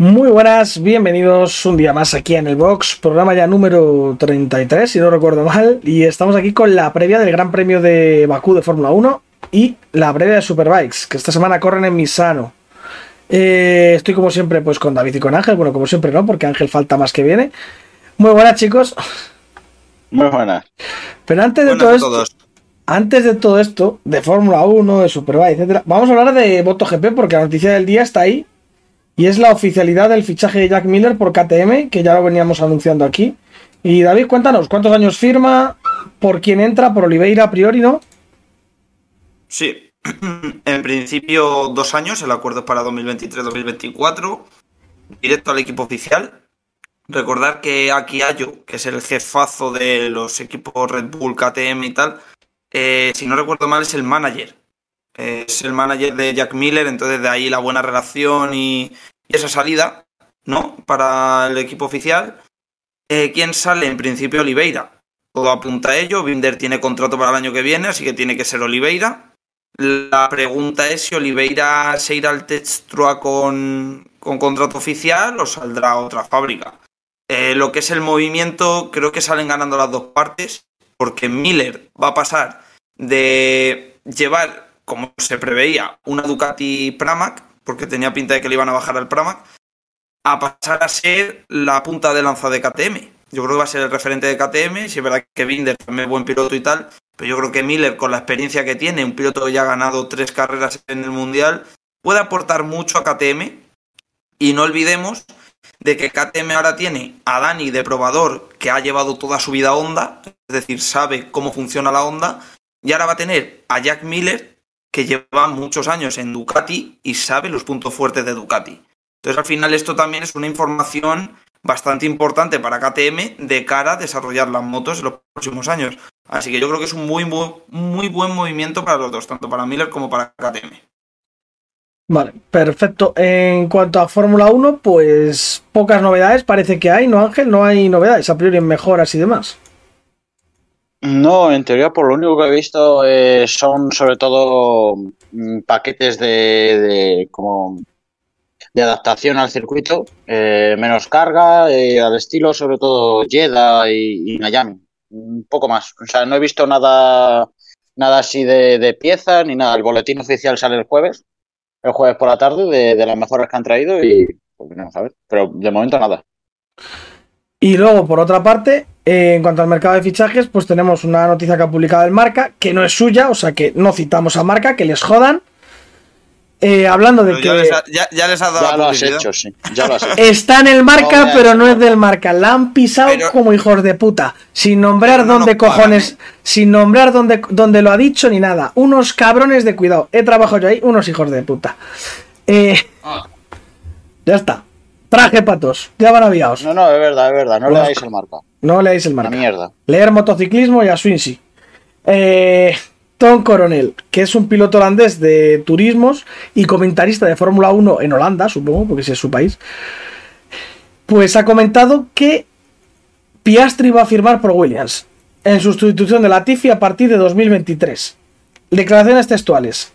Muy buenas, bienvenidos un día más aquí en el Box, programa ya número 33, si no recuerdo mal, y estamos aquí con la previa del Gran Premio de Bakú de Fórmula 1 y la previa de Superbikes, que esta semana corren en Misano. Eh, estoy como siempre pues con David y con Ángel, bueno, como siempre no, porque Ángel falta más que viene. Muy buenas chicos. Muy buenas. Pero antes de todo esto, antes de todo esto, de Fórmula 1, de Superbike, etcétera, vamos a hablar de MotoGP porque la noticia del día está ahí y es la oficialidad del fichaje de Jack Miller por KTM, que ya lo veníamos anunciando aquí. Y David, cuéntanos, ¿cuántos años firma? ¿Por quién entra? ¿Por Oliveira a priori, no? Sí, en principio dos años, el acuerdo es para 2023-2024, directo al equipo oficial. Recordar que aquí Ayo, que es el jefazo de los equipos Red Bull, KTM y tal, eh, si no recuerdo mal, es el manager. Es el manager de Jack Miller, entonces de ahí la buena relación y, esa salida, ¿no? Para el equipo oficial. Eh, ¿Quién sale? En principio Oliveira. Todo apunta a ello. Binder tiene contrato para el año que viene, así que tiene que ser Oliveira. La pregunta es si Oliveira se irá al Textrua con, con contrato oficial o saldrá a otra fábrica. Eh, lo que es el movimiento, creo que salen ganando las dos partes, porque Miller va a pasar de llevar, como se preveía, una Ducati Pramac, porque tenía pinta de que le iban a bajar al Pramac, a pasar a ser la punta de lanza de KTM. Yo creo que va a ser el referente de KTM, si es verdad que Binder también es buen piloto y tal, pero yo creo que Miller, con la experiencia que tiene, un piloto que ya ha ganado tres carreras en el Mundial, puede aportar mucho a KTM. Y no olvidemos de que KTM ahora tiene a Dani de probador, que ha llevado toda su vida a Honda, es decir, sabe cómo funciona la Honda, y ahora va a tener a Jack Miller, que lleva muchos años en Ducati y sabe los puntos fuertes de Ducati. Entonces, al final, esto también es una información bastante importante para KTM de cara a desarrollar las motos en los próximos años. Así que yo creo que es un muy, muy, muy buen movimiento para los dos, tanto para Miller como para KTM. Vale, perfecto. En cuanto a Fórmula 1, pues pocas novedades parece que hay, ¿no, Ángel? No hay novedades, a priori mejoras y demás. No, en teoría, por lo único que he visto eh, son sobre todo mm, paquetes de, como de adaptación al circuito, eh, menos carga, eh, al estilo sobre todo Jeddah y, Miami, un poco más. O sea, no he visto nada, nada así de, de pieza ni nada. El boletín oficial sale el jueves, el jueves por la tarde, de, las mejoras que han traído y pues vamos a ver. Pero de momento nada. Y luego, por otra parte, eh, en cuanto al mercado de fichajes, pues tenemos una noticia que ha publicado el Marca, que no es suya, o sea que no citamos a Marca, que les jodan. Eh, hablando de que. Ya les, ha, ya, les dado ya lo has hecho, sí. Ya lo has hecho. Está en el marca, pero no es del marca. La han pisado como hijos de puta. Sin nombrar dónde cojones. ¿eh? Sin nombrar dónde, dónde lo ha dicho ni nada. Unos cabrones de cuidado. He trabajado yo ahí, unos hijos de puta. Eh, ah. Ya está. Traje patos. Ya van aviados. No, no, es verdad, es verdad. No le dais el marca. No leáis el marca. mierda. Leer motociclismo y a Swinsy. Eh. Tom Coronel, que es un piloto holandés de turismos y comentarista de Fórmula 1 en Holanda, supongo, porque ese es su país, pues ha comentado que Piastri va a firmar por Williams en sustitución de Latifi a partir de 2023. Declaraciones textuales.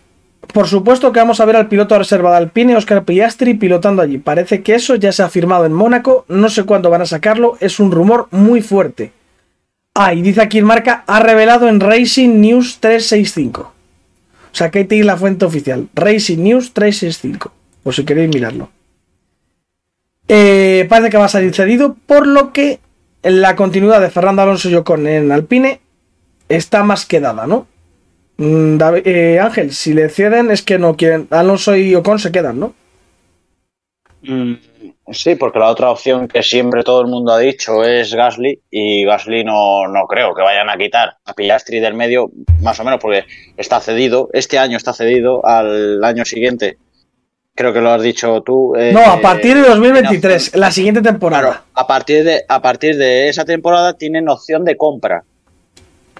Por supuesto que vamos a ver al piloto reserva de Alpine, Oscar Piastri, pilotando allí. Parece que eso ya se ha firmado en Mónaco, no sé cuándo van a sacarlo, es un rumor muy fuerte. Ah, y dice aquí en marca, ha revelado en Racing News 365. O sea, que hay la fuente oficial. Racing News 365. Por si queréis mirarlo. Eh, parece que va a salir cedido, por lo que la continuidad de Fernando Alonso y Ocon en Alpine está más que dada, ¿no? Mm, eh, Ángel, si le ceden es que no quieren. Alonso y Ocon se quedan, ¿no? Mm, Sí, porque la otra opción que siempre todo el mundo ha dicho es Gasly y Gasly no, no creo que vayan a quitar a Piastri del medio, más o menos porque está cedido, este año está cedido al año siguiente. Creo que lo has dicho tú. Eh, no, a partir de 2023, la siguiente temporada. a partir de a partir de esa temporada tienen opción de compra.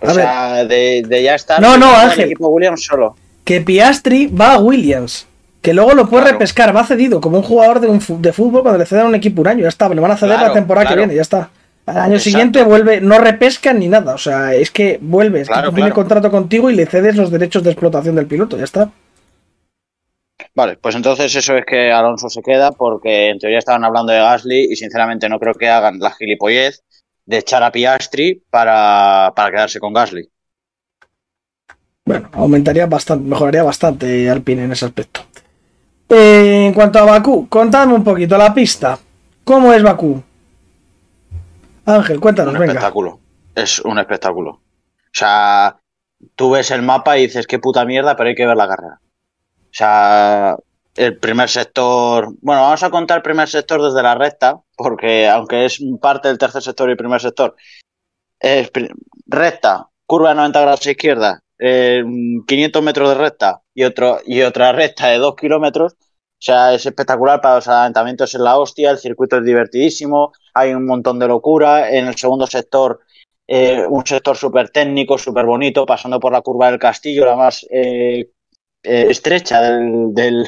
O sea, de, ya estar no, no, Ángel, equipo Williams solo. Que Piastri va a Williams. Que luego lo puede repescar, va cedido, como un jugador de, un, de fútbol cuando le ceden a un equipo un año, ya está, le van a ceder la temporada que viene, ya está. Al año siguiente vuelve, no repescan ni nada, o sea, es que vuelves, que tiene contrato contigo y le cedes los derechos de explotación del piloto, ya está. Vale, pues entonces eso es que Alonso se queda porque en teoría estaban hablando de Gasly y sinceramente no creo que hagan la gilipollez de echar a Piastri para, para quedarse con Gasly. Bueno, aumentaría bastante, mejoraría bastante Alpine en ese aspecto. Eh, en cuanto a Bakú, contadme un poquito la pista. ¿Cómo es Bakú? Ángel, cuéntanos, un venga. espectáculo. Es un espectáculo. O sea, tú ves el mapa y dices qué puta mierda, pero hay que ver la carrera. O sea, el primer sector. Bueno, vamos a contar el primer sector desde la recta, porque aunque es parte del tercer sector y primer sector, es recta, curva de 90 grados a izquierda, eh, 500 metros de recta y, otro, y otra recta de 2 kilómetros. O sea, es espectacular para los adelantamientos en la hostia, el circuito es divertidísimo, hay un montón de locura. En el segundo sector, eh, un sector súper técnico, súper bonito, pasando por la curva del castillo, la más eh, eh, estrecha del,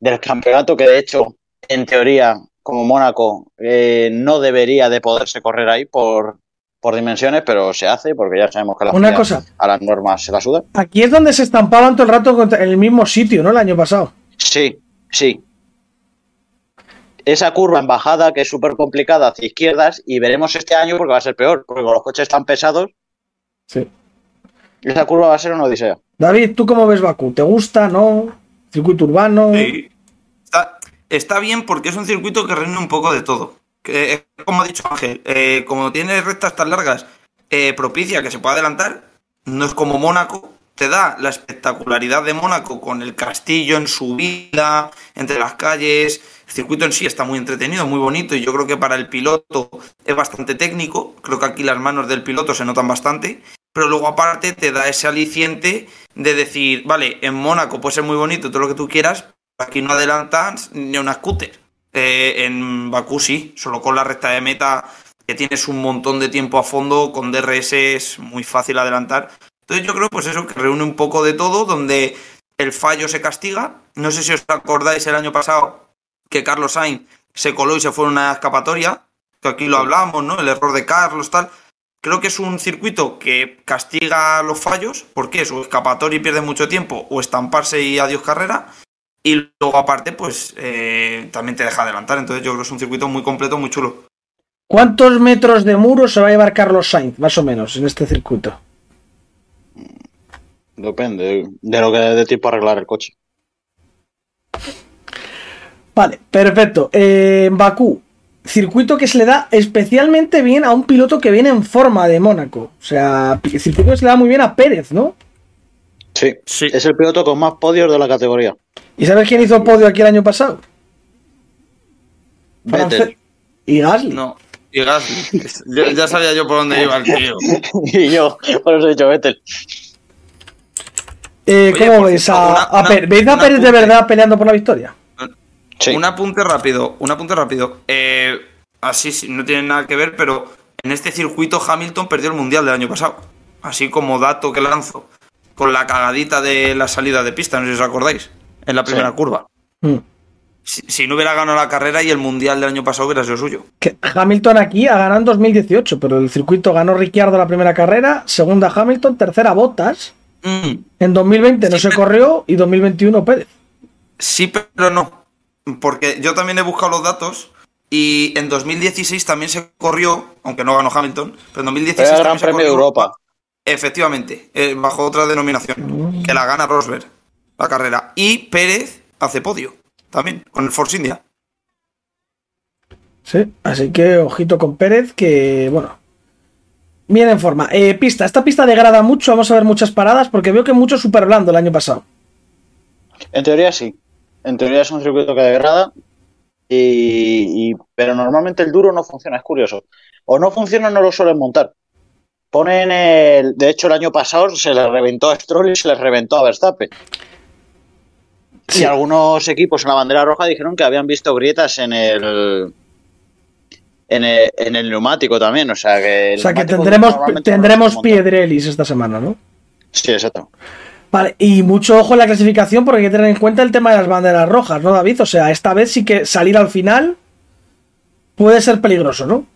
del campeonato, que de hecho, en teoría, como Mónaco, eh, no debería de poderse correr ahí por, por dimensiones, pero se hace porque ya sabemos que la Una FIA cosa. a las normas se la suda. Aquí es donde se estampaban todo el rato en el mismo sitio, ¿no? El año pasado. Sí, sí. Esa curva en bajada que es súper complicada hacia izquierdas y veremos este año porque va a ser peor, porque con los coches tan pesados, Sí. esa curva va a ser una odisea. David, ¿tú cómo ves Bakú? ¿Te gusta? ¿No? ¿Circuito urbano? Está, bien porque es un circuito que reúne un poco de todo. Eh, como ha dicho Ángel, eh, como tiene rectas tan largas, eh, propicia que se pueda adelantar. No es como Mónaco. Te da la espectacularidad de Mónaco con el castillo en subida, entre las calles. El circuito en sí está muy entretenido, muy bonito y yo creo que para el piloto es bastante técnico. Creo que aquí las manos del piloto se notan bastante. Pero luego aparte te da ese aliciente de decir, vale, en Mónaco puede ser muy bonito todo lo que tú quieras, aquí no adelantas ni una scooter. Eh, en Bakú sí, solo con la recta de meta que tienes un montón de tiempo a fondo, con DRS es muy fácil adelantar. Entonces yo creo pues eso, que reúne un poco de todo, donde el fallo se castiga. No sé si os acordáis el año pasado que Carlos Sainz se coló y se fue en una escapatoria, que aquí lo hablamos, ¿no? El error de Carlos, tal. Creo que es un circuito que castiga los fallos, porque es o escapatoria y pierde mucho tiempo, o estamparse y adiós carrera. Y luego, aparte, pues eh, también te deja adelantar. Entonces, yo creo que es un circuito muy completo, muy chulo. ¿Cuántos metros de muro se va a llevar Carlos Sainz, más o menos, en este circuito? Depende de lo que dé de tiempo arreglar el coche. Vale, perfecto. Eh, Bakú, circuito que se le da especialmente bien a un piloto que viene en forma de Mónaco. O sea, pi- circuito que se le da muy bien a Pérez, ¿no? Sí. Sí. Es el piloto con más podios de la categoría. ¿Y sabes quién hizo podio aquí el año pasado? Vettel. Y Gasly. No. Y Gasly. ya, ya sabía yo por dónde iba el tío. y yo, por eso he dicho Vettel. Eh, Oye, ¿Cómo por veis a, una- a una- Pérez? ¿Veis a un Pérez de verdad peleando por la victoria? Sí. Un apunte rápido, un apunte rápido. Eh, así sí, no tiene nada que ver, pero en este circuito Hamilton perdió el mundial del año pasado. Así como dato que lanzo. Con la cagadita de la salida de pista, no sé si os acordáis. En la primera Sí. curva. Mm. Si, si no hubiera ganado la carrera y el mundial del año pasado hubiera sido suyo. Que Hamilton aquí ha ganado en 2018, pero el circuito ganó Ricciardo la primera carrera, segunda Hamilton, tercera Bottas. Mm, En 2020 no Sí, se pero- corrió y 2021 Pérez. sí, pero no. Porque yo también he buscado los datos. Y en 2016 también se corrió, aunque no ganó Hamilton, pero en 2016 Era el Gran Premio de Europa. Efectivamente, eh, bajo otra denominación, que la gana Rosberg, la carrera. Y Pérez hace podio, también, con el Force India. Sí, así que ojito con Pérez, que bueno. Bien en forma. Eh, pista, esta pista degrada mucho, vamos a ver muchas paradas, porque veo que mucho super blando el año pasado. En teoría sí. En teoría es un circuito que degrada. Y, y- pero normalmente el duro no funciona, es curioso. O no funciona o no lo suelen montar. Ponen el. De hecho, el año pasado se le reventó a Stroll y se le reventó a Verstappen. Sí. Y algunos equipos en la bandera roja dijeron que habían visto grietas en el. En el, en el neumático también, o sea que. O sea que tendremos, no tendremos montar. Piedrelis esta semana, ¿no? Sí, exacto. Vale, y mucho ojo en la clasificación porque hay que tener en cuenta el tema de las banderas rojas, ¿no, David? O sea, esta vez sí que salir al final puede ser peligroso, ¿no?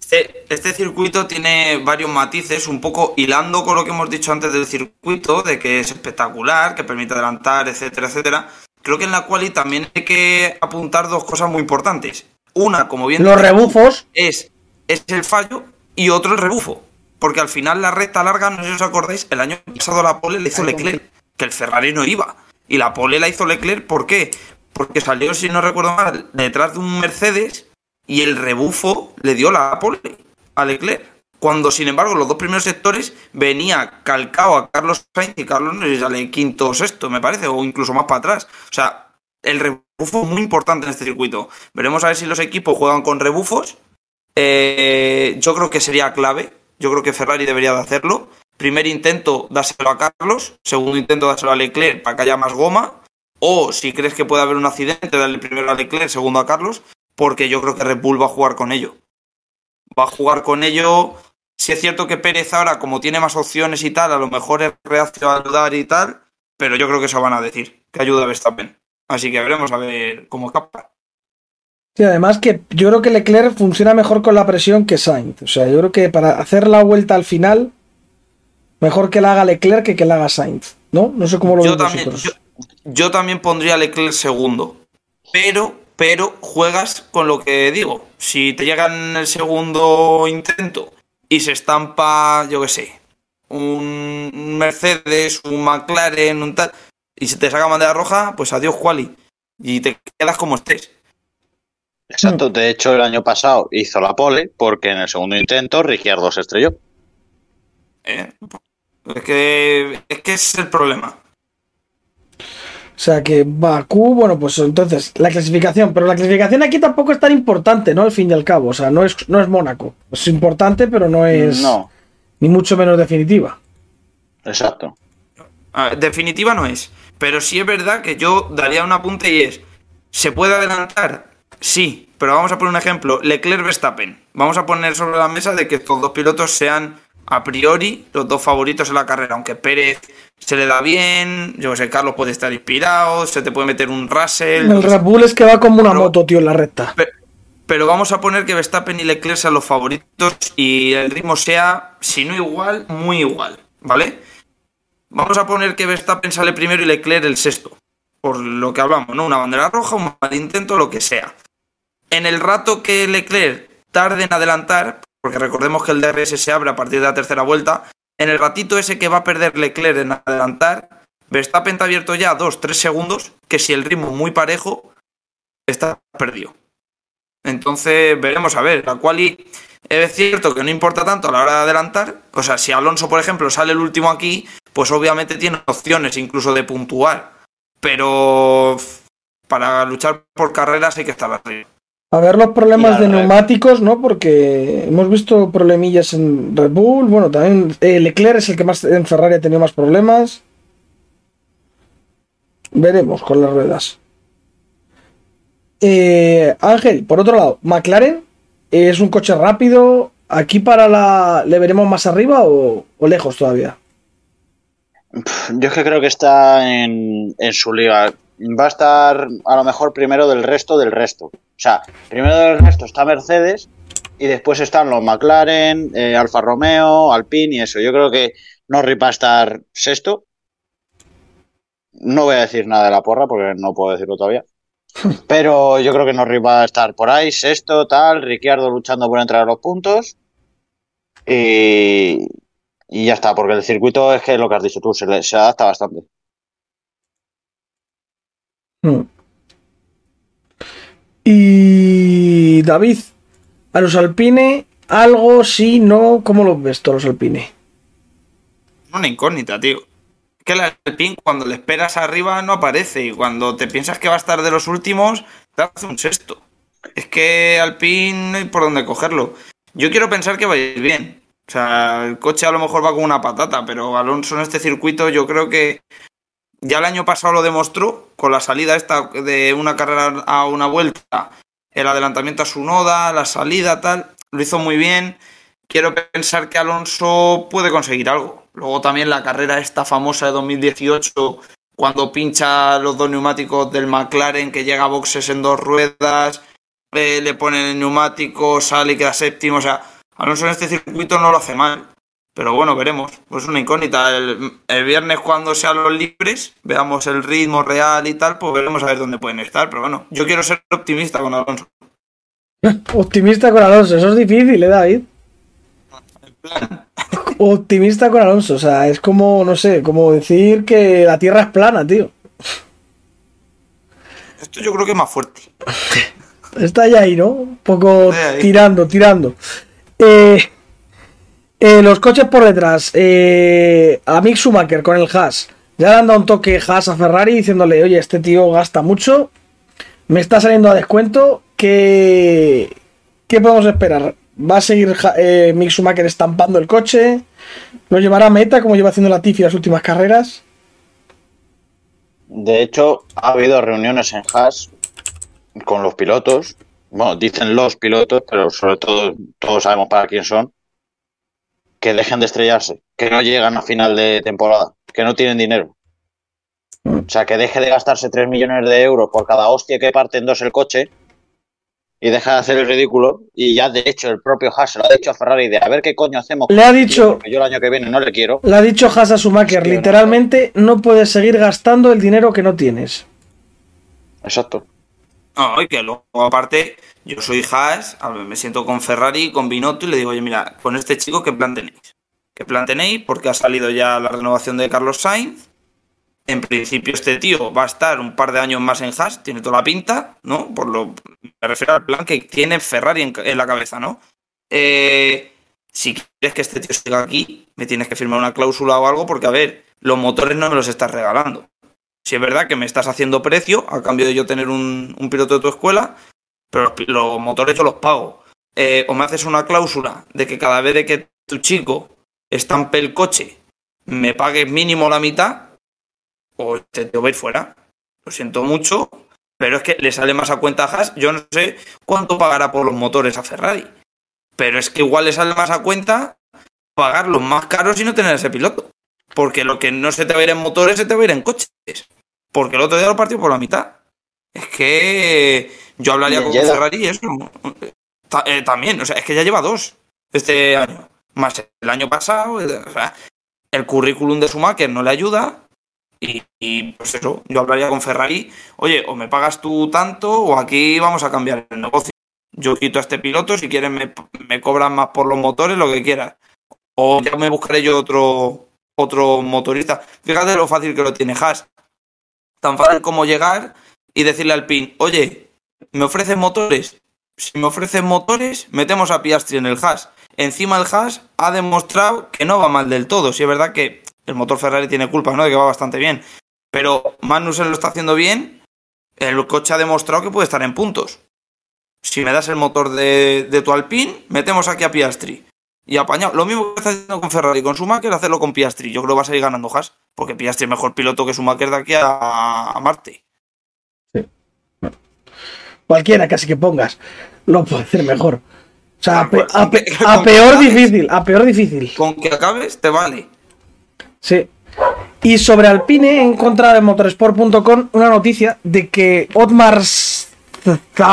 Este, este circuito tiene varios matices, un poco hilando con lo que hemos dicho antes del circuito, de que es espectacular, que permite adelantar, etcétera, etcétera. creo que en la quali también hay que apuntar dos cosas muy importantes. Una, como bien Los rebufos. es, es el fallo y otro el rebufo. Porque al final la recta larga, no sé si os acordáis, el año pasado la pole la hizo Leclerc, que el Ferrari no iba. Y la pole la hizo Leclerc, ¿por qué? Porque salió, si no recuerdo mal, detrás de un Mercedes y el rebufo le dio la pole a Leclerc. Cuando, sin embargo, los dos primeros sectores venía calcado a Carlos Sainz y Carlos no sale quinto o sexto, me parece, o incluso más para atrás. O sea, el rebufo es muy importante en este circuito. Veremos a ver si los equipos juegan con rebufos. Eh, yo creo que sería clave. Yo creo que Ferrari debería de hacerlo. Primer intento, dáselo a Carlos. Segundo intento, dáselo a Leclerc para que haya más goma. O si crees que puede haber un accidente, dale primero a Leclerc, segundo a Carlos. Porque yo creo que Red Bull va a jugar con ello. Va a jugar con ello. Si es cierto que Pérez ahora, como tiene más opciones y tal, a lo mejor es reacción a ayudar y tal. Pero yo creo que eso van a decir. Que ayuda a Verstappen. Así que veremos a ver cómo escapa. Sí, además que yo creo que Leclerc funciona mejor con la presión que Sainz. O sea, yo creo que para hacer la vuelta al final, mejor que la haga Leclerc que que la haga Sainz. ¿No? No sé cómo lo Yo también, yo, yo también pondría a Leclerc segundo. Pero, pero juegas con lo que digo. Si te llega en el segundo intento y se estampa, yo qué sé, un Mercedes, un McLaren, un tal, y se te saca bandera roja, pues adiós, Quali. Y te quedas como estés. Exacto, de hecho el año pasado hizo la pole porque en el segundo intento Ricciardo se estrelló. ¿eh? Es que, es que ese es el problema. O sea que Bakú, bueno, pues entonces la clasificación, pero la clasificación aquí tampoco es tan importante, ¿no? Al fin y al cabo, o sea, no es, no es Mónaco. Es importante, pero no es No, ni mucho menos definitiva. exacto. Ver, definitiva no es. Pero sí es verdad que yo daría un apunte y es. ¿Se puede adelantar? Sí, pero vamos a poner un ejemplo. Leclerc Verstappen. Vamos a poner sobre la mesa de que estos dos pilotos sean a priori los dos favoritos en la carrera. Aunque Pérez se le da bien, yo que sé, Carlos puede estar inspirado, se te puede meter un Russell. El Red Bull es que va como una Pero- moto, tío, en la recta. Pe- Pero vamos a poner que Verstappen y Leclerc sean los favoritos y el ritmo sea, si no igual, muy igual, ¿vale? Vamos a poner que Verstappen sale primero y Leclerc el sexto, por lo que hablamos, ¿no? Una bandera roja, un mal intento, lo que sea. En el rato que Leclerc tarde en adelantar, porque recordemos que el DRS se abre a partir de la tercera vuelta, en el ratito ese que va a perder Leclerc en adelantar, Verstappen está abierto ya 2-3 segundos, que si el ritmo muy parejo, está perdido. Entonces veremos a ver. La quali es cierto que no importa tanto a la hora de adelantar. O sea, si Alonso, por ejemplo, sale el último aquí, pues obviamente tiene opciones incluso de puntuar. Pero para luchar por carreras hay que estar arriba. A ver los problemas de neumáticos, ¿no? Porque hemos visto problemillas en Red Bull. Bueno, también eh, Leclerc es el que más en Ferrari ha tenido más problemas. Veremos con las ruedas. Eh, Ángel, por otro lado, McLaren es un coche rápido. ¿Aquí para la. ¿Le veremos más arriba o, o lejos todavía? Yo es que creo que está en, en su liga. Va a estar a lo mejor primero del resto del resto. O sea, primero del resto está Mercedes y después están los McLaren, eh, Alfa Romeo, Alpine y eso. Yo creo que Norris va a estar sexto. No voy a decir nada de la porra porque no puedo decirlo todavía. Pero yo creo que Norris va a estar por ahí, sexto, tal, Ricciardo luchando por entrar a los puntos. Y, y ya está, porque el circuito es que lo que has dicho tú, se, le- se adapta bastante. Hmm. Y David, a los Alpine, algo, sí, no, ¿cómo los ves todos los Alpine? Una incógnita, tío. Que el Alpine, cuando le esperas arriba, no aparece. Y cuando te piensas que va a estar de los últimos, te hace un sexto. Es que Alpine no hay por dónde cogerlo. Yo quiero pensar que va a ir bien. O sea, el coche a lo mejor va con una patata, pero Alonso en este circuito yo creo que ya el año pasado lo demostró con la salida esta de una carrera a una vuelta, el adelantamiento a su noda, la salida, tal, lo hizo muy bien. Quiero pensar que Alonso puede conseguir algo. Luego también la carrera esta famosa de 2018, cuando pincha los dos neumáticos del McLaren, que llega a boxes en dos ruedas, eh, le ponen el neumático, sale y queda séptimo. O sea, Alonso en este circuito no lo hace mal. Pero bueno, veremos. Pues una incógnita. El, el, viernes, cuando sean los libres, veamos el ritmo real y tal, pues veremos a ver dónde pueden estar. Pero bueno, yo quiero ser optimista con Alonso. Optimista con Alonso, eso es difícil, ¿eh, David? Optimista con Alonso, o sea, es como, no sé, como decir que la Tierra es plana, tío. Esto yo creo que es más fuerte. Está ya ahí, ¿no? Un poco tirando, tirando. Eh, eh, los coches por detrás. Eh, a Mick Schumacher con el Haas. Ya le han dado un toque Haas a Ferrari diciéndole, oye, este tío gasta mucho. Me está saliendo a descuento. ¿Qué, qué podemos esperar? ¿Va a seguir eh, Mick Schumacher estampando el coche? ¿Lo llevará a meta como lleva haciendo la Tifi las últimas carreras? De hecho, ha habido reuniones en Haas con los pilotos. Bueno, dicen los pilotos, pero sobre todo todos sabemos para quién son. Que dejen de estrellarse, que no llegan a final de temporada, que no tienen dinero. O sea, que deje de gastarse 3 millones de euros por cada hostia que parte en dos el coche y deja de hacer el ridículo. Y ya, de hecho, el propio Haas lo ha dicho a Ferrari de a ver qué coño hacemos. Le ha dicho. Porque yo el año que viene no le quiero. Le ha dicho Haas a Schumacher, literalmente, no puedes seguir gastando el dinero que no tienes. Exacto. No, y que luego, aparte, yo soy Haas, me siento con Ferrari, con Binotto y le digo, oye, mira, con este chico, ¿qué plan tenéis? ¿Qué plan tenéis? Porque ha salido ya la renovación de Carlos Sainz. En principio, este tío va a estar un par de años más en Haas, tiene toda la pinta, ¿no? Por lo, me refiero al plan que tiene Ferrari en, en la cabeza, ¿no? Eh, si quieres que este tío siga aquí, me tienes que firmar una cláusula o algo, porque, a ver, los motores no me los estás regalando. Si es verdad que me estás haciendo precio a cambio de yo tener un, piloto de tu escuela, pero los, motores yo los pago. Eh, o me haces una cláusula de que cada vez que tu chico estampe el coche, me pagues mínimo la mitad, o te, te voy a ir fuera. Lo siento mucho, pero es que le sale más a cuenta a Haas. Yo no sé cuánto pagará por los motores a Ferrari, pero es que igual le sale más a cuenta pagar los más caros y no tener ese piloto. Porque lo que no se te va a ir en motores se te va a ir en coches. Porque el otro día lo partió por la mitad. Es que yo hablaría con. Ferrari y eso. Eh, también, o sea, es que ya lleva dos este año. Más el año pasado. O sea, el currículum de Schumacher no le ayuda. Y, y, pues eso, yo hablaría con Ferrari. Oye, o me pagas tú tanto o aquí vamos a cambiar el negocio. Yo quito a este piloto, si quieres me, me cobran más por los motores, lo que quieras. O ya me buscaré yo otro, otro motorista. Fíjate lo fácil que lo tiene Haas. Tan fácil como llegar y decirle al PIN, oye, ¿me ofreces motores? Si me ofreces motores, metemos a Piastri en el Haas. Encima el Haas ha demostrado que no va mal del todo. Si es verdad que el motor Ferrari tiene culpa, ¿no? De que va bastante bien. Pero Magnussen lo está haciendo bien. El coche ha demostrado que puede estar en puntos. Si me das el motor de, de tu Alpine, metemos aquí a Piastri. Y apañado. Lo mismo que está haciendo con Ferrari, con Schumacher, hacerlo con Piastri. Yo creo que va a seguir ganando Haas. Porque Piastri es mejor piloto que Schumacher de aquí a, a Marte. Cualquiera casi que pongas, lo puede hacer mejor. O sea, a, pe- a pe- con- a con- peor difícil, a peor difícil. Con que acabes, te vale. Sí. Y sobre Alpine he encontrado en motorsport.com una noticia de que Otmar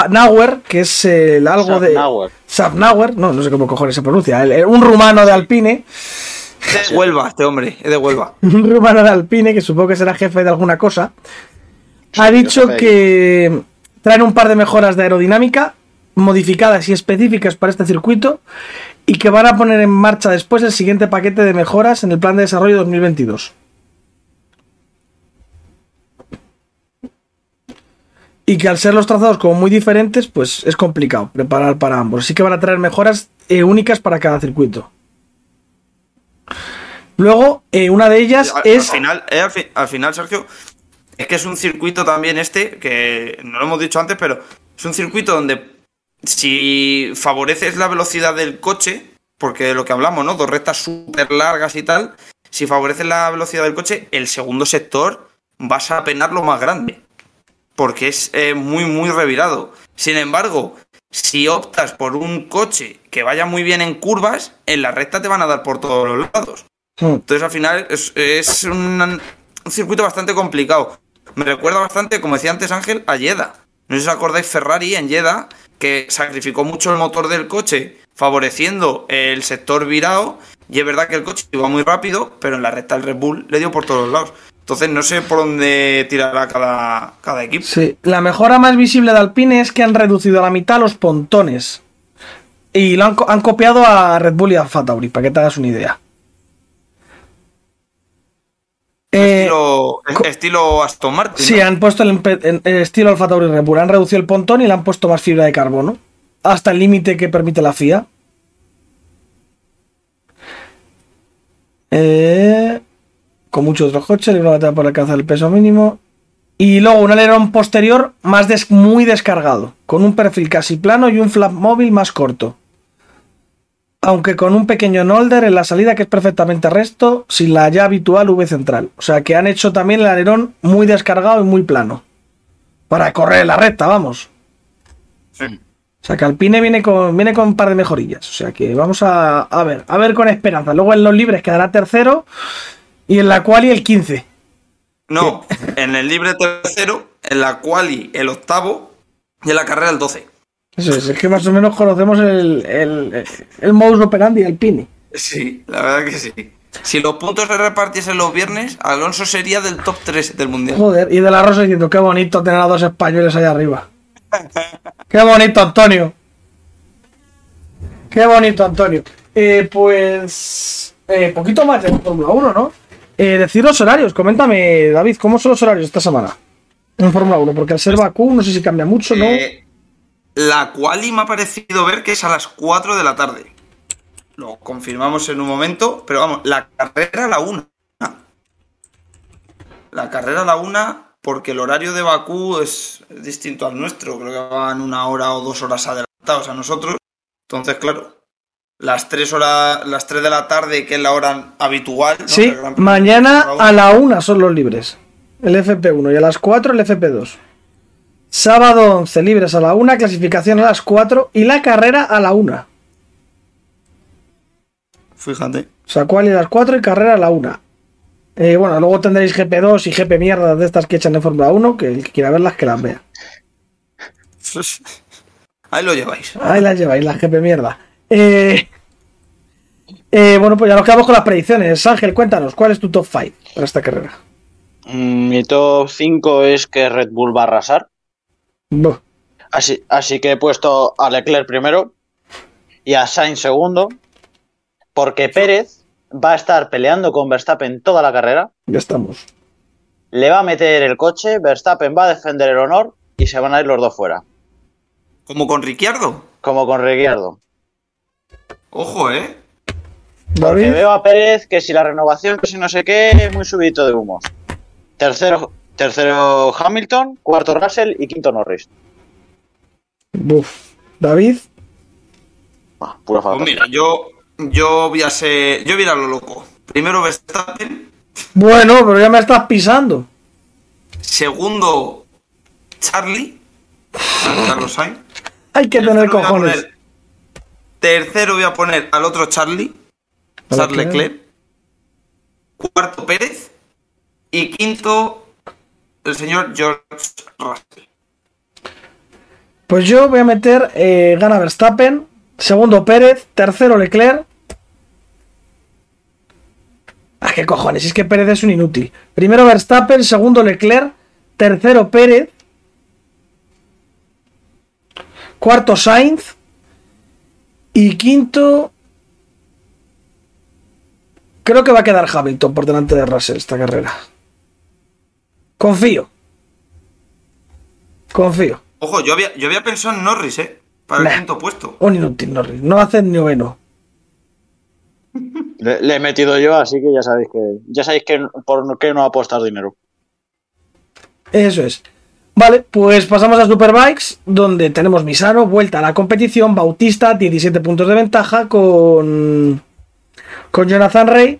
Nauer, que es el algo de. Safnauer, no, no sé cómo cojones se pronuncia, el- el- un rumano de Alpine, Es de Huelva, este hombre, es de Huelva. un rumano de Alpine que supongo que será jefe de alguna cosa, ha dicho que traen un par de mejoras de aerodinámica modificadas y específicas para este circuito y que van a poner en marcha después el siguiente paquete de mejoras en el plan de desarrollo 2022. Y que al ser los trazados como muy diferentes, pues es complicado preparar para ambos. Así que van a traer mejoras eh, únicas para cada circuito. Luego, eh, una de ellas Al, es... al final, eh, al, fi- al final, Sergio, es que es un circuito también este, que no lo hemos dicho antes, pero es un circuito donde si favoreces la velocidad del coche, porque de lo que hablamos, ¿no? Dos rectas súper largas y tal, si favoreces la velocidad del coche, el segundo sector vas a penar lo más grande, porque es eh, muy, muy revirado. Sin embargo, si optas por un coche que vaya muy bien en curvas, en la recta te van a dar por todos los lados. Hmm. Entonces al final es, es un, un circuito bastante complicado. Me recuerda bastante, como decía antes Ángel, a Jeddah. No sé si os acordáis Ferrari en Jeddah, que sacrificó mucho el motor del coche, favoreciendo el sector virado, Y es verdad que el coche iba muy rápido, pero en la recta el Red Bull le dio por todos lados. Entonces no sé por dónde tirará cada, cada equipo. Sí, la mejora más visible de Alpine es que han reducido a la mitad los pontones. Y lo han, co- han copiado a Red Bull y a Alfa Tauri, para que te hagas una idea. Eh, estilo, co- estilo Aston Martin. Sí, ¿no? han puesto el estilo Alfa Tauri Red Bull. Han reducido el pontón y le han puesto más fibra de carbono. Hasta el límite que permite la FIA. Eh, con muchos otros coches, libre batalla por alcanzar el peso mínimo. Y luego un alerón posterior más des- muy descargado, con un perfil casi plano y un flap móvil más corto. Aunque con un pequeño nolder en la salida que es perfectamente resto, sin la ya habitual V central. O sea que han hecho también el alerón muy descargado y muy plano. Para correr la recta, vamos. Sí. O sea que Alpine viene con, viene con un par de mejorillas. O sea que vamos a, a ver, a ver con esperanza. Luego en los libres quedará tercero y en la quali el 15. No, en el libre tercero, en la quali el octavo y en la carrera el 12. Eso es, es que más o menos conocemos el, el, el modus operandi del Alpine. Sí, la verdad que sí. Si los puntos se repartiesen los viernes, Alonso sería del top 3 del mundial. Joder, y de la Rosa diciendo qué bonito tener a dos españoles ahí arriba. Qué bonito, Antonio. Qué bonito, Antonio. Eh, pues. Eh, poquito más de Fórmula 1, ¿no? Eh, decir los horarios. Coméntame, David, ¿cómo son los horarios esta semana? En Fórmula 1, porque al ser Bakú no sé si cambia mucho, ¿no? Eh, la quali me ha parecido ver que es a las 4 de la tarde. Lo confirmamos en un momento, pero vamos, la carrera a la 1. La carrera a la 1 porque el horario de Bakú es distinto al nuestro. Creo que van una hora o dos horas adelantados a nosotros. Entonces, claro, las 3 horas, las 3 de la tarde, que es la hora habitual. ¿no? sí, mañana Fórmula 1. a la 1 son los libres. El FP1 y a las 4 el FP2. Sábado 11 libres a la 1, clasificación a las 4 y la carrera a la 1. Fíjate. O sea, cual y las 4 y carrera a la 1. Eh, bueno, luego tendréis GP2 y GP mierdas de estas que echan en Fórmula 1, que el que quiera verlas que las vea. Ahí lo lleváis. Ahí las lleváis, las GP mierda. Eh, eh, bueno, pues ya nos quedamos con las predicciones. Ángel, cuéntanos, ¿cuál es tu top 5 para esta carrera? Mm, Mi top 5 es que Red Bull va a arrasar. Así, así que he puesto a Leclerc primero y a Sainz segundo. Porque Pérez va a estar peleando con Verstappen toda la carrera. Ya estamos. Le va a meter el coche, Verstappen va a defender el honor y se van a ir los dos fuera. Como con Ricciardo. Como con Ricciardo. Ojo, ¿eh? Porque David, veo a Pérez que si la renovación, que si no sé qué, muy subidito de humo. Tercero, tercero Hamilton, cuarto Russell y quinto Norris. Buf. David, Ah, pura Pues mira, yo, yo voy a ser. Yo voy a ir a lo loco. Primero Verstappen. bueno, pero ya me estás pisando. Segundo, Charlie. Carlos Sainz. Hay que tener cojones. Tercero voy a poner al otro Charlie. Charles Leclerc. Leclerc. Cuarto Pérez. Y quinto, el señor George Russell. Pues yo voy a meter eh, gana Verstappen, segundo Pérez, tercero Leclerc. Ah, qué cojones, es que Pérez es un inútil. Primero Verstappen, segundo Leclerc, tercero Pérez, cuarto Sainz y quinto creo que va a quedar Hamilton por delante de Russell esta carrera. Confío. Confío. Ojo, yo había, yo había pensado en Norris, ¿eh? Para Nah. el quinto puesto. Un inútil, Norris. No hacen ni noveno. Le, le he metido yo, así que ya sabéis que ya sabéis que por qué no apostar dinero. Eso es. Vale, pues pasamos a Superbikes, donde tenemos Misano, vuelta a la competición, Bautista, 17 puntos de ventaja con, con Jonathan Rey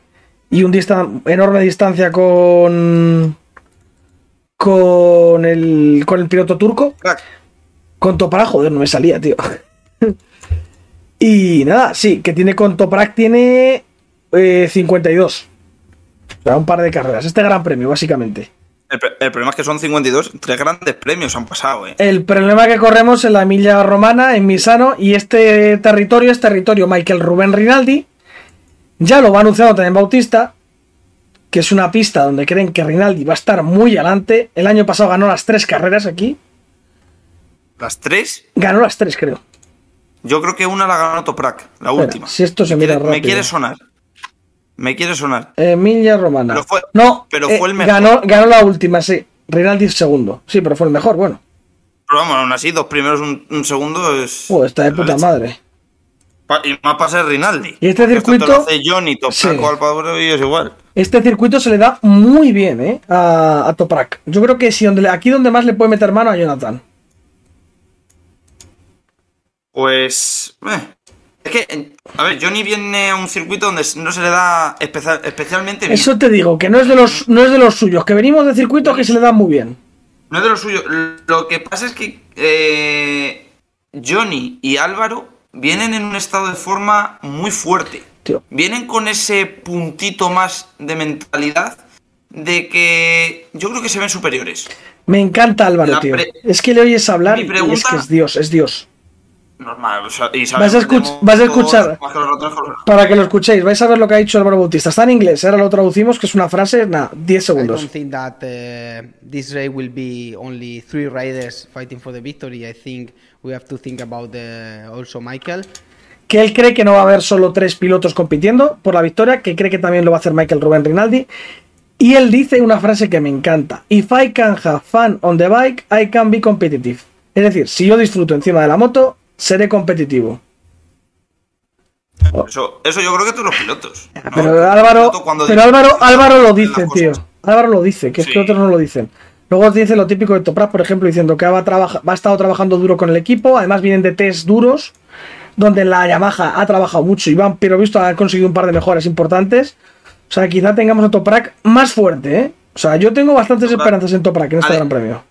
y un distan- enorme distancia con con el con el piloto turco, Crack. con Toprak, joder, no me salía, tío. y nada, sí, que tiene con Toprak tiene eh, 52. O sea, un par de carreras. Este gran premio, básicamente. El, problema es que son 52, tres grandes premios han pasado, ¿eh? El problema que corremos en la milla romana, en Misano, y este territorio es territorio Michael Rubén Rinaldi Ya lo va anunciando también Bautista, que es una pista donde creen que Rinaldi va a estar muy adelante. El año pasado ganó las tres carreras aquí. ¿Las tres? Ganó las tres, creo. Yo creo que una la ganó Toprak, la Espera, última. si esto se me mira quiere, me quiere sonar. Me quiere sonar. Emilia Romana. Pero fue- no, pero eh, fue el mejor. Ganó, ganó la última, sí. Rinaldi segundo. Sí, pero fue el mejor, bueno. Pero vamos, aún así, dos primeros, un, un segundo es. Joder, está de puta leche. madre. Pa- Y más para ser Rinaldi. Y este Porque esto te circuito- lo hace Johnny, Toprak Sí. y es igual. Este circuito se le da muy bien, ¿eh? A, a Toprak. Yo creo que si donde, aquí donde más le puede meter mano a Jonathan. Pues. eh, Es que, a ver, Johnny viene a un circuito donde no se le da especial- especialmente bien. Eso te digo, que no es de los, no es de los suyos, que venimos de circuitos que se le dan muy bien. No es de lo suyo. Lo que pasa es que eh, Johnny y Álvaro vienen en un estado de forma muy fuerte. Tío. Vienen con ese puntito más de mentalidad de que yo creo que se ven superiores. Me encanta Álvaro, tío. Es que le oyes hablar y es que es Dios, es Dios. Normal. o sea, y Vas a escuch- vas a escuchar. más que los otros, con los- Para que lo escuchéis, vais a ver lo que ha dicho Álvaro Bautista. Está en inglés, ahora lo traducimos, que es una frase, nada, 10 I segundos. don't think that uh, this race will be only three riders fighting for the victory. I think we have to think about the, also Michael. que él cree que no va a haber solo tres pilotos compitiendo por la victoria, que cree que también lo va a hacer Michael Rubén Rinaldi. Y él dice una frase que me encanta: If I can have fun on the bike, I can be competitive. Es decir, si yo disfruto encima de la moto, seré competitivo. Eso, eso yo creo que todos los pilotos. ¿no? Pero Álvaro, pero Álvaro, Álvaro lo dice, tío. Álvaro lo dice, que es Sí. que otros no lo dicen. Luego dice lo típico de Toprak, por ejemplo, diciendo que va, a trabaja- va a estado trabajando duro con el equipo. Además, vienen de test duros, donde la Yamaha ha trabajado mucho y van, pero visto, ha conseguido un par de mejoras importantes. O sea, quizá tengamos a Toprak más fuerte, ¿eh? O sea, yo tengo bastantes Toprak- esperanzas en Toprak en este Gran Premio.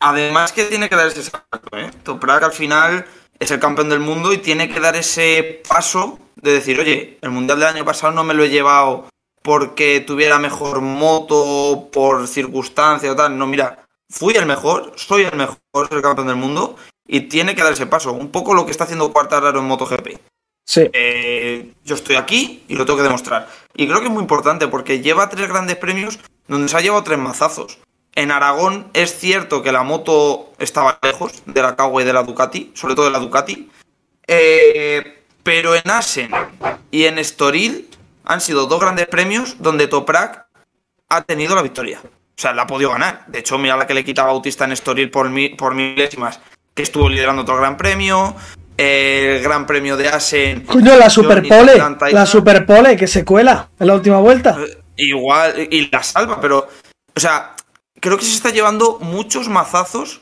Además que tiene que dar ese salto, ¿eh? Toprak al final es el campeón del mundo y tiene que dar ese paso de decir, oye, el mundial del año pasado no me lo he llevado porque tuviera mejor moto, por circunstancia o tal. No, mira, fui el mejor, soy el mejor, soy el campeón del mundo y tiene que dar ese paso. Un poco lo que está haciendo Quartararo en MotoGP. Sí. Eh, yo estoy aquí y lo tengo que demostrar. Y creo que es muy importante porque lleva tres grandes premios donde se ha llevado tres mazazos. En Aragón es cierto que la moto estaba lejos de la Kawa y de la Ducati, sobre todo de la Ducati. Eh, pero en Asen y en Estoril han sido dos grandes premios donde Toprak ha tenido la victoria. O sea, la ha podido ganar. De hecho, mira la que le quita Bautista en Estoril por, mi- por milésimas, que estuvo liderando otro gran premio. El gran premio de Asen. Coño, la Superpole, la Superpole que se cuela en la última vuelta. Eh, Igual, y la salva, pero. O sea, creo que se está llevando muchos mazazos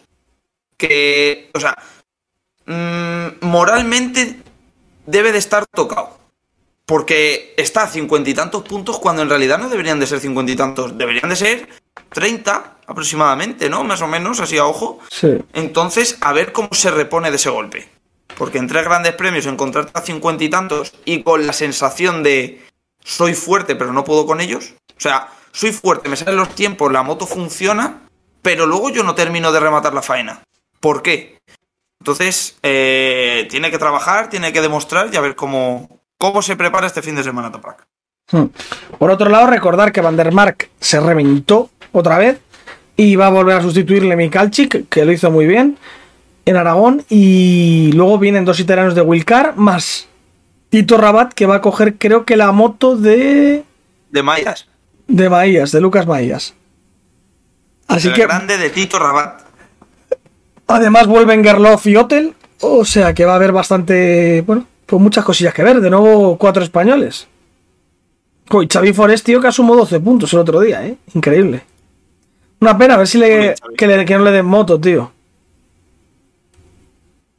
que. O sea, mm, moralmente debe de estar tocado. Porque está a cincuenta y tantos puntos cuando en realidad no deberían de ser cincuenta y tantos. Deberían de ser 30 aproximadamente, ¿no? Más o menos, así a ojo. Sí. Entonces, a ver cómo se repone de ese golpe. Porque en tres grandes premios encontrarte a cincuenta y tantos y con la sensación de soy fuerte pero no puedo con ellos. O sea, soy fuerte, me salen los tiempos, la moto funciona, pero luego yo no termino de rematar la faena. ¿Por qué? Entonces, eh, tiene que trabajar, tiene que demostrar y a ver cómo, cómo se prepara este fin de semana Toprak. Hmm. Por otro lado, recordar que Van der Mark se reventó otra vez y va a volver a sustituirle Mikalchik, que lo hizo muy bien en Aragón. Y luego vienen dos italianos de Wilcar, más Tito Rabat, que va a coger, creo que la moto de, De Mayas. De Maías, de Lucas Maías. Así el que grande de Tito Rabat. además vuelven Gerloff y Otel, o sea que va a haber bastante, bueno, pues muchas cosillas que ver. De nuevo, cuatro españoles. Jo, y Xavi Forest, tío, que asumó 12 puntos el otro día, ¿eh? Increíble. Una pena, a ver si le, que, le- que no le den moto, tío.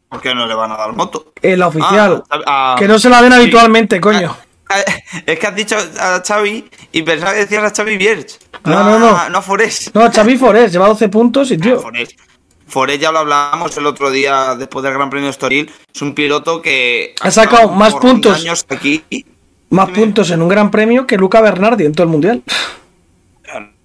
¿Por qué no le van a dar moto? En la oficial. Ah, ah, que no se la den sí. habitualmente, coño. Ah, Es que has dicho a Xavi y pensaba que decías a Xavi Vierge. No, no, no. No a Forés. No, Xavi Forest lleva 12 puntos y, tío, Forés. Forés ya lo hablamos el otro día después del Gran Premio de Estoril. Es un piloto que Ha sacado más puntos. años aquí. más puntos en un gran premio que Luca Bernardi en todo el mundial.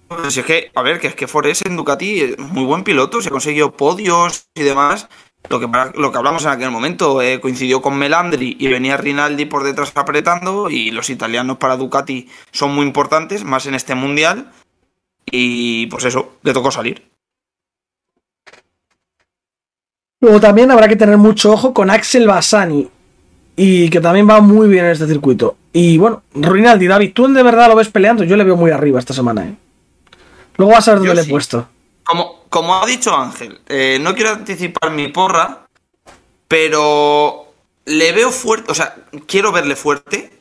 Pues es que, a ver, que es que Forés en Ducati es muy buen piloto, se ha conseguido podios y demás. Lo que, lo que hablamos en aquel momento, eh, coincidió con Melandri y venía Rinaldi por detrás apretando y los italianos para Ducati son muy importantes, más en este mundial. Y pues eso, le tocó salir. Luego también habrá que tener mucho ojo con Axel Bassani. Y que también va muy bien en este circuito. Y bueno, Rinaldi, David, ¿tú de verdad lo ves peleando? Yo le veo muy arriba esta semana, ¿eh? Luego vas a ver dónde le he puesto. Como, como ha dicho Ángel, eh, no quiero anticipar mi porra, pero le veo fuerte, o sea, quiero verle fuerte.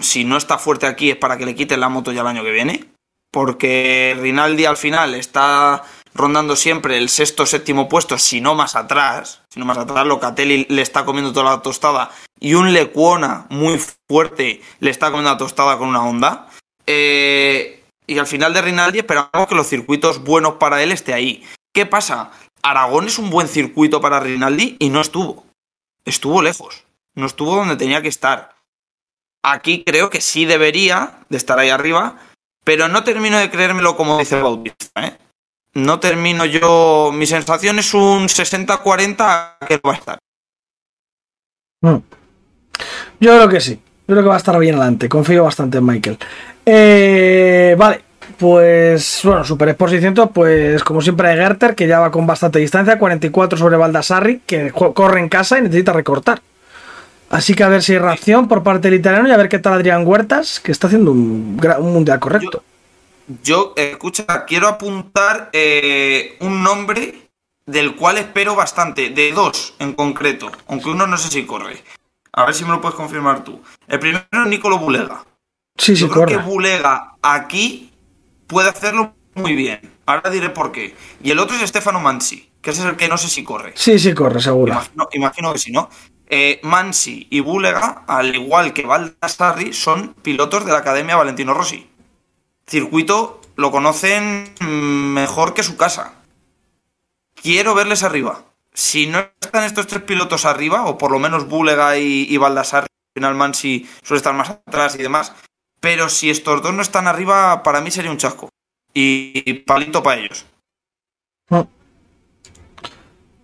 Si no está fuerte aquí es para que le quiten la moto ya el año que viene. Porque Rinaldi al final está rondando siempre el sexto séptimo puesto, si no más atrás. Si no más atrás, Locatelli le está comiendo toda la tostada. Y un Lecuona muy fuerte le está comiendo la tostada con una onda. Eh, y al final de Rinaldi esperamos que los circuitos buenos para él esté ahí. ¿Qué pasa? Aragón es un buen circuito para Rinaldi y no estuvo. Estuvo lejos. No estuvo donde tenía que estar. Aquí creo que sí debería de estar ahí arriba, pero no termino de creérmelo como dice Bautista. ¿eh? No termino yo. Mi sensación es un 60-40 que va a estar. Hmm. Yo creo que sí. Yo creo que va a estar bien adelante. Confío bastante en Michael. Eh, vale, pues bueno, Super Exposición, pues como siempre hay Gerter, que ya va con bastante distancia, 44 sobre Baldassarri, que corre en casa y necesita recortar. Así que a ver si hay reacción por parte del italiano y a ver qué tal Adrián Huertas, que está haciendo un, mundial correcto. Yo, escucha, quiero apuntar eh, un nombre del cual espero bastante, de dos en concreto, aunque uno no sé si corre. A ver si me lo puedes confirmar tú. El primero es Nicolo Bulega. Sí, sí, Yo creo que Bulega aquí puede hacerlo muy bien. Ahora diré por qué. Y el otro es Stefano Mansi, que ese es el que no sé si corre. Sí, sí, corre, seguro. Imagino, que sí, ¿no? Eh, Mansi y Bulega, al igual que Baldassarri, son pilotos de la Academia Valentino Rossi. Circuito lo conocen mejor que su casa. Quiero verles arriba si no están estos tres pilotos arriba, o por lo menos Bulega y, y Baldassar, final Mansi suele estar más atrás y demás, pero si estos dos no están arriba, para mí sería un chasco. Y, palito para ellos.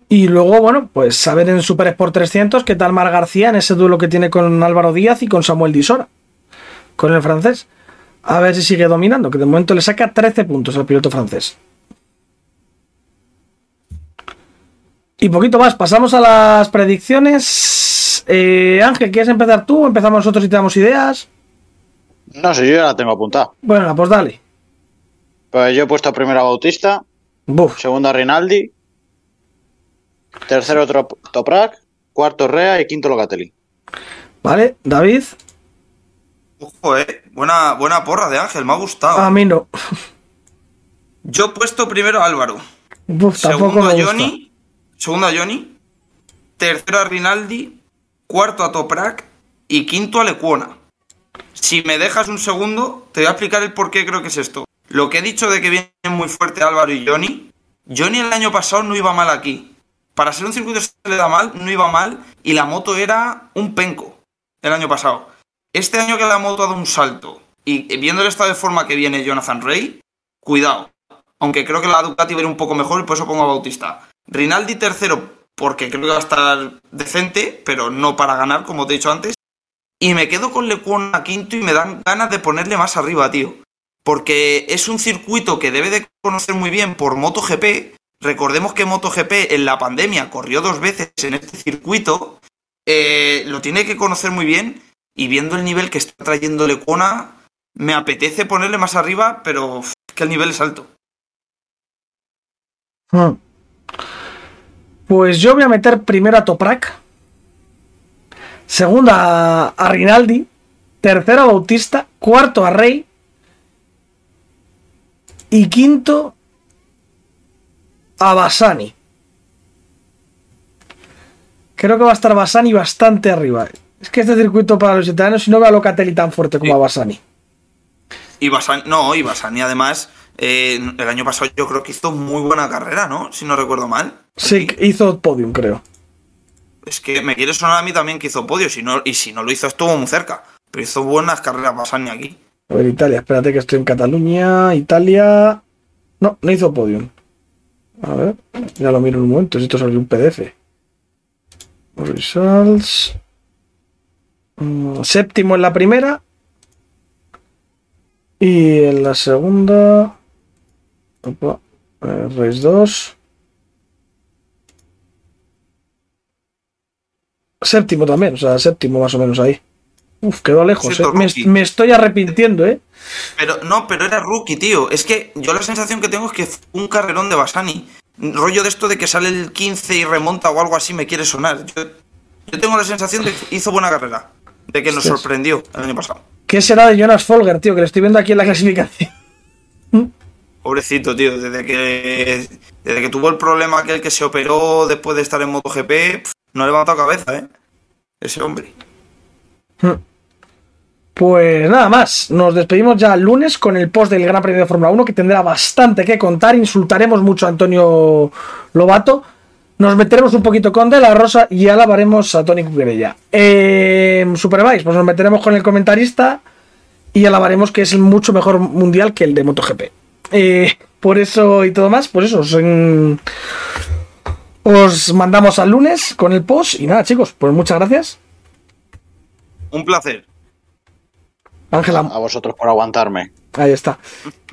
Y luego, bueno, pues saber en Super Sport 300 qué tal Mar García en ese duelo que tiene con Álvaro Díaz y con Samuel Disora, con el francés. A ver si sigue dominando, que de momento le saca 13 puntos al piloto francés. Y poquito más, pasamos a las predicciones. Eh, Ángel, ¿quieres empezar tú? ¿Empezamos nosotros y te damos ideas? No sé, yo ya la tengo apuntada. Bueno, pues dale. Pues yo he puesto primero a Bautista, segundo a Rinaldi, tercero Toprak, cuarto Rea y quinto Locatelli. Vale, David. Ojo, eh. Buena, buena porra de Ángel, me ha gustado. A mí no. Yo he puesto primero a Álvaro. Uf, segundo a Johnny segundo a Johnny, tercero a Rinaldi, cuarto a Toprak y quinto a Lecuona. Si me dejas un segundo, te voy a explicar el por qué creo que es esto. Lo que he dicho de que viene muy fuerte Álvaro y Johnny, Johnny el año pasado no iba mal aquí. Para ser un circuito se le da mal, no iba mal y la moto era un penco el año pasado. Este año que la moto ha dado un salto y viendo el estado de forma que viene Jonathan Rey, cuidado. Aunque creo que la Ducati va a ir un poco mejor y por eso pongo a Bautista. Rinaldi tercero, porque creo que va a estar decente, pero no para ganar, como te he dicho antes. Y me quedo con a quinto y me dan ganas de ponerle más arriba, tío. Porque es un circuito que debe de conocer muy bien por MotoGP. Recordemos que MotoGP en la pandemia corrió dos veces en este circuito. Eh, lo tiene que conocer muy bien. Y viendo el nivel que está trayendo Lecuona, me apetece ponerle más arriba, pero que el nivel es alto. Hmm. Pues yo voy a meter primero a Toprak, segundo a, Rinaldi, tercero a Bautista, cuarto a Rey y quinto a Basani. Creo que va a estar Basani bastante arriba. Es que este circuito para los italianos, no veo a Locatelli tan fuerte como a Basani. Y Basani, no, y Basani además eh, el año pasado yo creo que hizo muy buena carrera, ¿no? Si no recuerdo mal. Sí, hizo podium, creo. Es que me quiere sonar a mí también que hizo podio, si no, y si no lo hizo estuvo muy cerca. Pero hizo buenas carreras Basani aquí. A ver, Italia, espérate que estoy en Cataluña. Italia. No, no hizo podium. A ver, ya lo miro en un momento, si esto salió un PDF. Results. Mm, Séptimo en la primera. Y en la segunda. Opa, eh, Race 2. Séptimo también, o sea, séptimo más o menos ahí. Uf, quedó lejos, Siento eh. me, estoy arrepintiendo, eh. Pero no, pero era rookie, tío. Es que yo la sensación que tengo es que fue un carrerón de Basani. Rollo de esto de que sale el 15 y remonta o algo así me quiere sonar. Yo, yo tengo la sensación de que hizo buena carrera. De que nos sorprendió el año pasado. ¿Qué será de Jonas Folger, tío? Que le estoy viendo aquí en la clasificación. Pobrecito, tío. Desde que, desde que tuvo el problema aquel que se operó después de estar en MotoGP, no ha levantado cabeza, ¿eh? Ese hombre. Pues nada más, nos despedimos ya el lunes con el post del Gran Premio de Fórmula 1 que tendrá bastante que contar, insultaremos mucho a Antonio Lobato, nos meteremos un poquito con De La Rosa y alabaremos a Tony Cuquerella. Eh, Superbikes, pues nos meteremos con el comentarista y alabaremos que es el mucho mejor mundial que el de MotoGP. Eh, por eso y todo más, pues eso, en- os mandamos al lunes con el post y nada chicos, pues muchas gracias. Un placer. Ángela, A vosotros por aguantarme. Ahí está.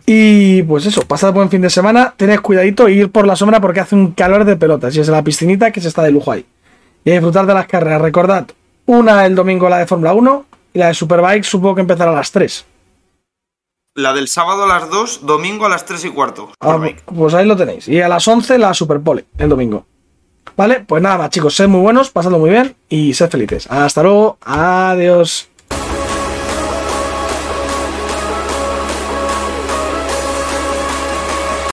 Y pues eso, pasad buen fin de semana, tened cuidadito y ir por la sombra porque hace un calor de pelotas y es la piscinita que se está de lujo ahí. Y a disfrutar de las carreras. Recordad, una el domingo la de Fórmula 1 y la de Superbike supongo que empezará a las 3. La del sábado a las 2, domingo a las 3 y cuarto. Ah, pues ahí lo tenéis. Y a las 11 la Superpole, el domingo. Vale, pues nada más chicos, sed muy buenos, pasadlo muy bien y sed felices. Hasta luego, adiós.